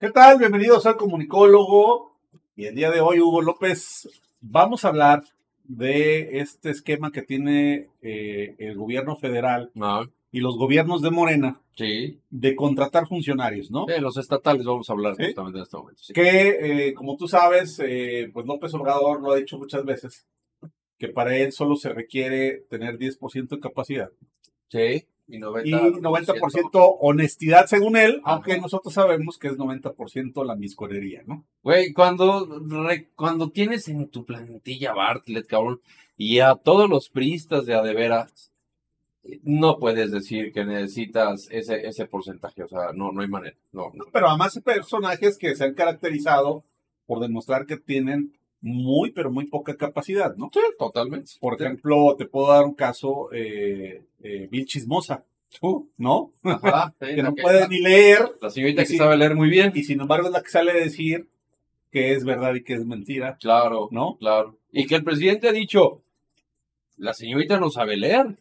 ¿Qué tal? Bienvenidos al Comunicólogo. Y el día de hoy, Hugo López, vamos a hablar de este esquema que tiene eh, el gobierno federal Ah, y los gobiernos de Morena sí. de contratar funcionarios, ¿no? De los estatales vamos a hablar Sí. justamente en este momento. Sí. Que, eh, como tú sabes, eh, pues López Obrador lo ha dicho muchas veces, que para él solo se requiere tener 10% de capacidad Sí, Y 90%. y 90% honestidad según él, Ajá. aunque nosotros sabemos que es 90% la misconería, ¿no? Güey, cuando, re- cuando tienes en tu plantilla Bartlett, cabrón, y a todos los priistas de a de veras, no puedes decir que necesitas ese, ese porcentaje. O sea, no, no hay manera. No, no. Pero además hay personajes que se han caracterizado por demostrar que tienen muy, pero muy poca capacidad, ¿no? Sí, totalmente. Por ejemplo, te puedo dar un caso, eh, eh, Bill Chismosa, ¿no? Ajá, sí, que no puede ni leer La señorita que sabe leer muy bien. y sin embargo es la que sale a decir que es verdad y que es mentira, Claro, ¿no? claro. Y que el presidente ha dicho, la señorita no sabe leer,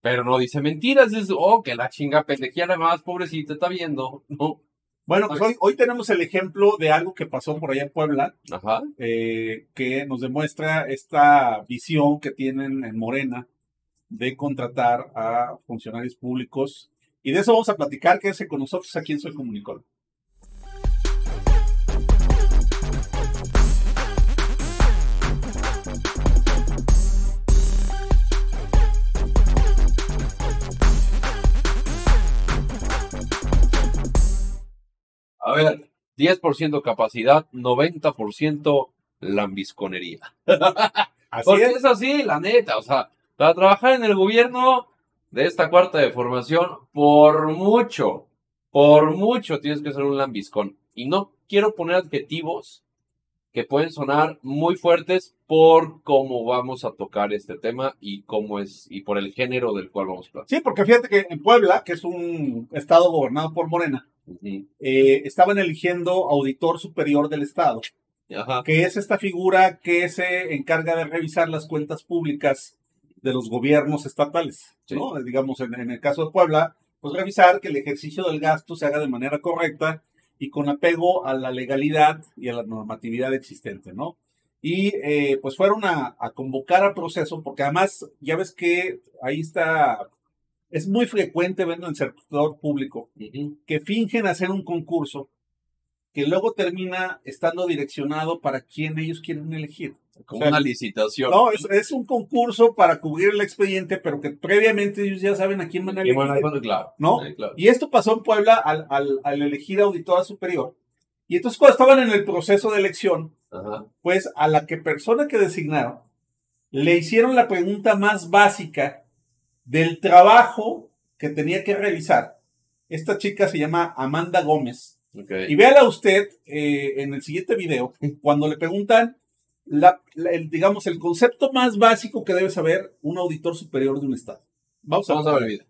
pero no dice mentiras. Es, oh, que la chinga pendejía nada más, pobrecita, está viendo. No. Bueno, pues hoy, hoy tenemos el ejemplo de algo que pasó por allá en Puebla, Ajá. eh, que nos demuestra esta visión que tienen en Morena de contratar a funcionarios públicos. Y de eso vamos a platicar, quédese con nosotros aquí en Soy Comunicólogo. A ver, 10% capacidad, 90% lambisconería. Así Porque es. es así, la neta. O sea, para trabajar en el gobierno de esta cuarta de formación, por mucho, por mucho tienes que ser un lambiscón. Y no quiero poner adjetivos que pueden sonar muy fuertes por cómo vamos a tocar este tema y cómo es, y por el género del cual vamos a hablar. Sí, porque fíjate que en Puebla, que es un estado gobernado por Morena, eh, estaban eligiendo auditor superior del estado, Ajá. que es esta figura que se encarga de revisar las cuentas públicas de los gobiernos estatales, Sí. ¿no? Digamos, en, en el caso de Puebla, pues revisar que el ejercicio del gasto se haga de manera correcta y con apego a la legalidad y a la normatividad existente, ¿no? Y eh, pues fueron a, a convocar al proceso, porque además ya ves que ahí está, es muy frecuente verlo en el sector público, que fingen hacer un concurso que luego termina estando direccionado para quien ellos quieren elegir. Como O sea, una licitación. No, es, es un concurso para cubrir el expediente, pero que previamente ellos ya saben a quién van a elegir. bueno, bueno, claro. ¿no? Sí, claro. Y esto pasó en Puebla al, al- al elegir auditora superior. Y entonces cuando estaban en el proceso de elección, Ajá. pues a la que persona que designaron le hicieron la pregunta más básica del trabajo que tenía que realizar. Esta chica se llama Amanda Gómez. Ok. Y véala usted eh, en el siguiente video, cuando le preguntan, la- la- el, digamos, el concepto más básico que debe saber un auditor superior de un Estado. Vamos a, Vamos a ver el video.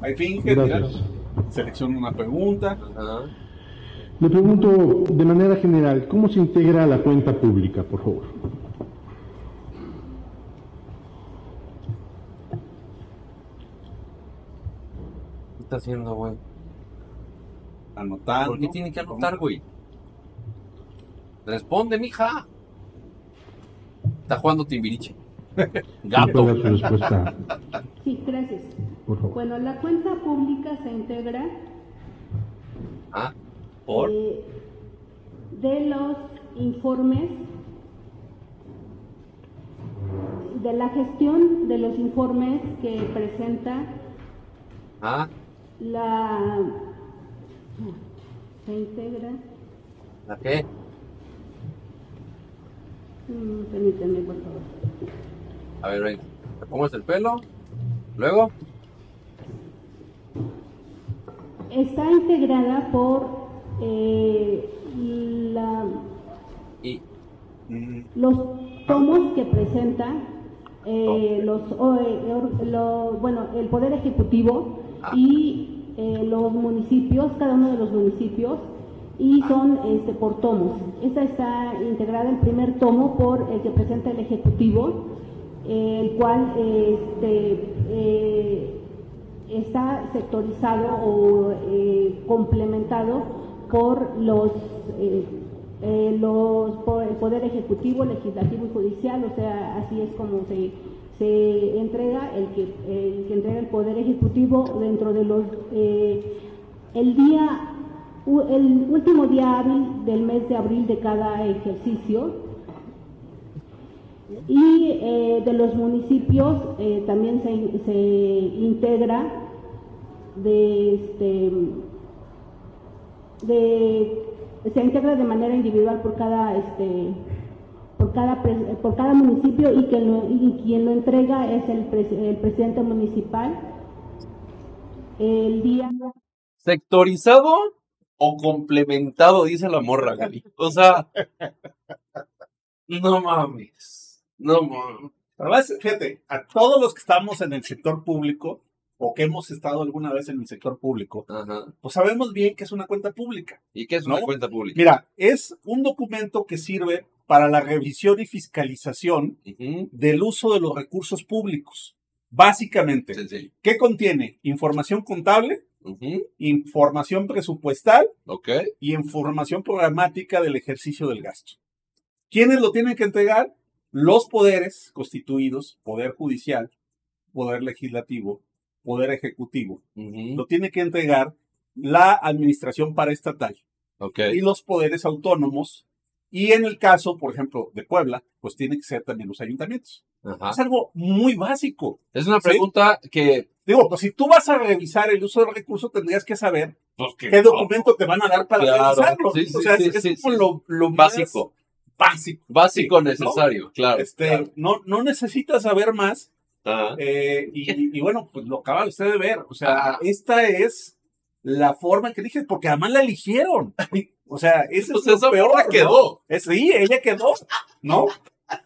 Ahí finge, selecciona una pregunta. Ajá. Le pregunto de manera general, ¿cómo se integra la cuenta pública, por favor? ¿Qué está haciendo, güey? Anotando. ¿Por qué tiene que anotar, güey? Responde, mija. Está jugando Timbiriche. ¿Me Gato. puede dar su respuesta, Sí, gracias. por favor? Bueno, la cuenta pública se integra Ah, por. eh, de los informes, de la gestión de los informes que presenta Ah, la... Se integra... ¿la qué? mm, Permítanme, por favor. A ver, venga. Te pongas el pelo. Luego. Está integrada por eh, la, Y. Mm, los tomos que presenta eh, los, eh, lo- bueno, el Poder Ejecutivo Ah. y eh, los municipios, cada uno de los municipios, y son este, por tomos. Esta está integrada el primer tomo por el que presenta el Ejecutivo, el cual este, eh, está sectorizado o eh, complementado por los, eh, los el Poder Ejecutivo, Legislativo y Judicial, o sea, así es como se, se entrega el que, el que entrega el Poder Ejecutivo dentro de los... eh, el día, el último día hábil del mes de abril de cada ejercicio, y eh, de los municipios eh, también se, se integra de este de se integra de manera individual por cada este cada por cada municipio y quien lo, y quien lo entrega es el, pres- el presidente municipal el día ¿Sectorizado o complementado? Dice la morra, Gaby. O sea, no mames. No mames. Además, fíjate, a todos los que estamos en el sector público o que hemos estado alguna vez en el sector público, Ajá. pues sabemos bien que es una cuenta pública. ¿Y qué es una ¿No? cuenta pública? Mira, es un documento que sirve para la revisión y fiscalización del uso de los recursos públicos. Básicamente, Sencillo. ¿qué contiene? Información contable, información presupuestal Ok. y información programática del ejercicio del gasto. ¿Quiénes lo tienen que entregar? Los poderes constituidos, poder judicial, poder legislativo, poder ejecutivo. Lo tiene que entregar la administración paraestatal Ok. y los poderes autónomos. Y en el caso, por ejemplo, de Puebla, pues tiene que ser también los ayuntamientos. Ajá. Es algo muy básico. Es una ¿Sí? pregunta que. Digo, pues si tú vas a revisar el uso del recurso, tendrías que saber pues, que- qué documento te van a dar para Claro, revisarlo. sí, sí, o sea, es, como lo, más Básico. básico. Básico necesario, claro. Este, claro. no, no necesitas saber más. Eh, y, y bueno, pues lo acaba usted de ver. O sea, Ah. esta es la forma que dije, porque además la eligieron. O sea, ese Pues es lo esa peor. ¿no? quedó. Es, sí, ella quedó, ¿no?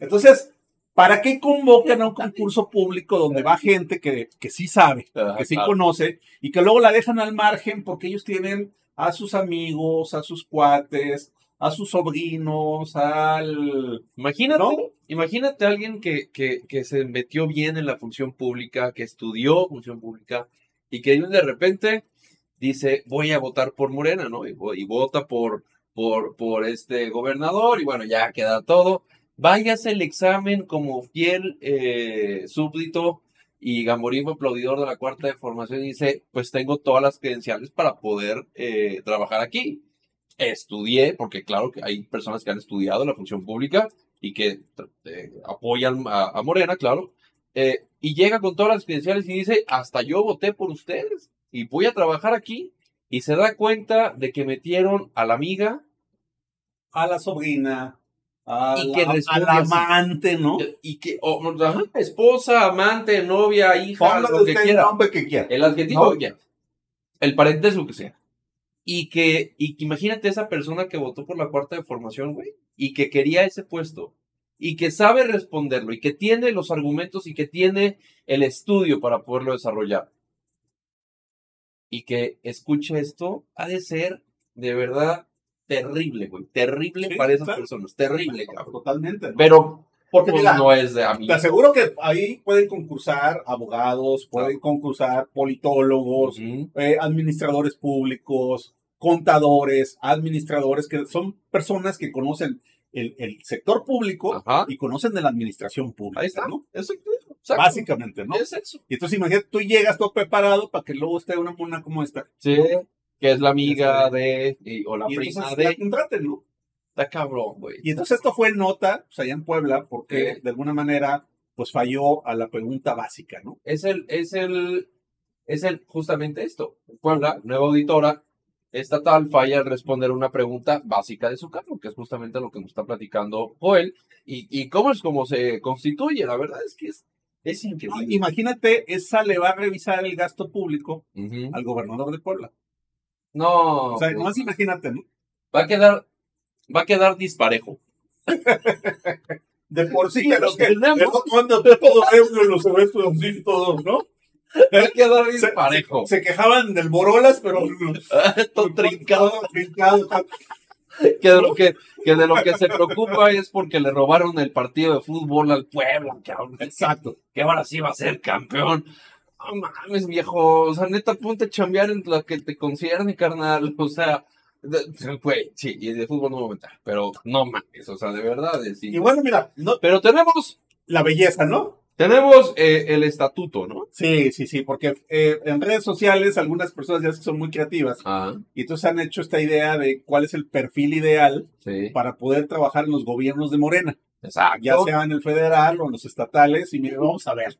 Entonces, ¿para qué convocan a un concurso público donde va gente que, que sí sabe, que sí conoce, y que luego la dejan al margen porque ellos tienen a sus amigos, a sus cuates, a sus sobrinos, al... Imagínate, ¿No? imagínate a alguien que, que, que se metió bien en la función pública, que estudió función pública y que de repente dice voy a votar por Morena, ¿no? Y, y vota por, por, por este gobernador y bueno, ya queda todo. Váyase el examen como fiel eh, súbdito y Gamborín aplaudidor de la cuarta de formación y dice, pues tengo todas las credenciales para poder eh, trabajar aquí. Estudié, porque claro que hay personas que han estudiado la función pública y que eh, apoyan a, a Morena, claro. eh, y llega con todas las credenciales y dice, hasta yo voté por ustedes y voy a trabajar aquí. Y se da cuenta de que metieron a la amiga a la sobrina, a Y la, que a responde la así. amante, ¿no? y que, ajá, esposa, amante, novia, hija, Póngale lo que usted el nombre que quiera. El adjetivo No. que quiera. El parentesco que sea. Y que, y que imagínate esa persona que votó por la cuarta de formación, güey, y que quería ese puesto, y que sabe responderlo, y que tiene los argumentos, y que tiene el estudio para poderlo desarrollar. Y que escuche esto, ha de ser de verdad terrible, güey. Terrible Sí, para esas claro. personas. Terrible, cabrón. Totalmente. ¿no? Pero Porque pues, mira, no es de a mí. te aseguro que ahí pueden concursar abogados, pueden concursar politólogos, eh, administradores públicos, contadores, administradores, que son personas que conocen el, el sector público Ajá. y conocen de la administración pública. Ahí está. ¿no? Eso, exacto. Básicamente, ¿no? Es eso. Y entonces imagínate, tú llegas todo preparado para que luego esté una mona como esta. Sí, que es la amiga de, y- o la y prima entonces la de. contraten, ¿no? Está cabrón, güey. Y entonces esto fue nota, pues allá en Puebla, porque Sí. de alguna manera, pues falló a la pregunta básica, ¿no? Es el, es el, es el, justamente esto. Puebla, nueva auditora estatal, falla al responder una pregunta básica de su cargo, que es justamente lo que nos está platicando Joel. Y, y cómo es como se constituye, la verdad es que es, es No, increíble. imagínate, esa le va a revisar el gasto público al gobernador de Puebla. No, O sea, pues, nomás imagínate, ¿no? va a quedar, va a quedar disparejo. De por sí, los que tenemos. el otro anda todo ebrio en los eventos así, todos, ¿no? Va a quedar Se, disparejo. se quejaban del Borolas, pero Todo trincado. todo trincado. que de lo que, que de lo que se preocupa es porque le robaron el partido de fútbol al Puebla, cabrón. Exacto. Que ahora sí va a ser campeón. No mames, viejo. O sea, neta, ponte a chambear en lo que te concierne, carnal. O sea, güey, sí, y de fútbol no me voy a meter, pero no mames, o sea, de verdad. es- Y bueno, mira, no, Pero tenemos, la belleza, ¿no? tenemos eh, el estatuto, ¿no? Sí, sí, sí, porque eh, en redes sociales algunas personas ya son muy creativas Ah, y entonces han hecho esta idea de cuál es el perfil ideal sí. para poder trabajar en los gobiernos de Morena, Exacto. ya sea en el federal o en los estatales. Y mire, vamos a ver.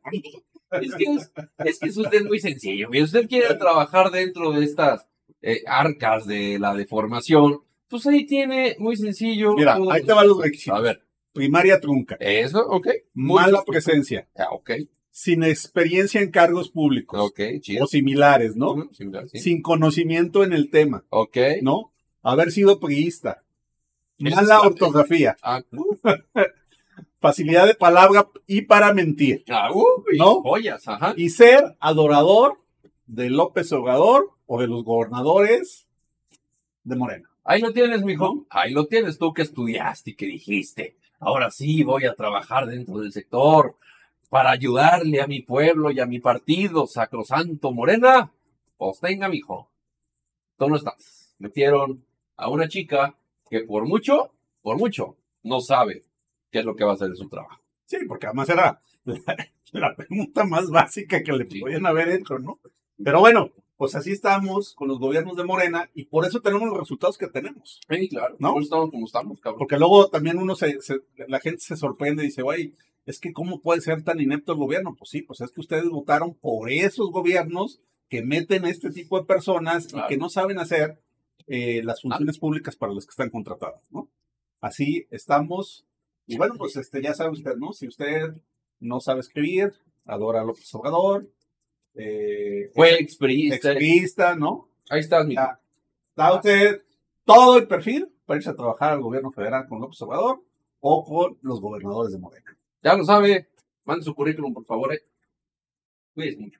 Es que es, es que es usted muy sencillo. Si usted quiere trabajar dentro de estas eh, arcas de la deformación, pues ahí tiene muy sencillo. Mira, todo. ahí te van los requisitos. A ver, Primaria trunca, eso, ok. mala presencia, Ah, ok, sin experiencia en cargos públicos ok, chido. o similares, ¿no? Sí. Sin conocimiento en el tema, Ok. ¿no? Haber sido priista. Mala ortografía, Ah, uh, facilidad de palabra y para mentir. ah, uy, ¿No? joyas, ajá. Y ser adorador de López Obrador o de los gobernadores de Morena. Ahí lo tienes, mijo. Ahí lo tienes tú que estudiaste y que dijiste. Ahora sí voy a trabajar dentro del sector para ayudarle a mi pueblo y a mi partido, Sacrosanto Morena. Pues tenga, mijo. Tú no estás. Metieron a una chica que por mucho, por mucho, no sabe qué es lo que va a hacer en su trabajo. Sí, porque además era la, la pregunta más básica que le Sí. podían haber hecho, ¿no? Pero bueno, pues así estamos con los gobiernos de Morena y por eso tenemos los resultados que tenemos. Sí, claro. ¿No? Estamos como estamos, cabrón. Porque luego también uno se, se- la gente se sorprende y dice, güey, es que cómo puede ser tan inepto el gobierno. Pues sí, pues es que ustedes votaron por esos gobiernos que meten este tipo de personas Claro. y que no saben hacer eh, las funciones públicas para las que están contratados, ¿no? Así estamos. Y bueno, pues este ya sabe usted, ¿no? Si usted no sabe escribir, adora a López Obrador, eh, Fue experiencia. extremista, ¿no? Ahí estás, mijo. Ya. Da usted todo el perfil para irse a trabajar al gobierno federal con López Obrador o con los gobernadores de Morena. Ya lo sabe. Mande su currículum, por favor. eh. Cuídese mucho.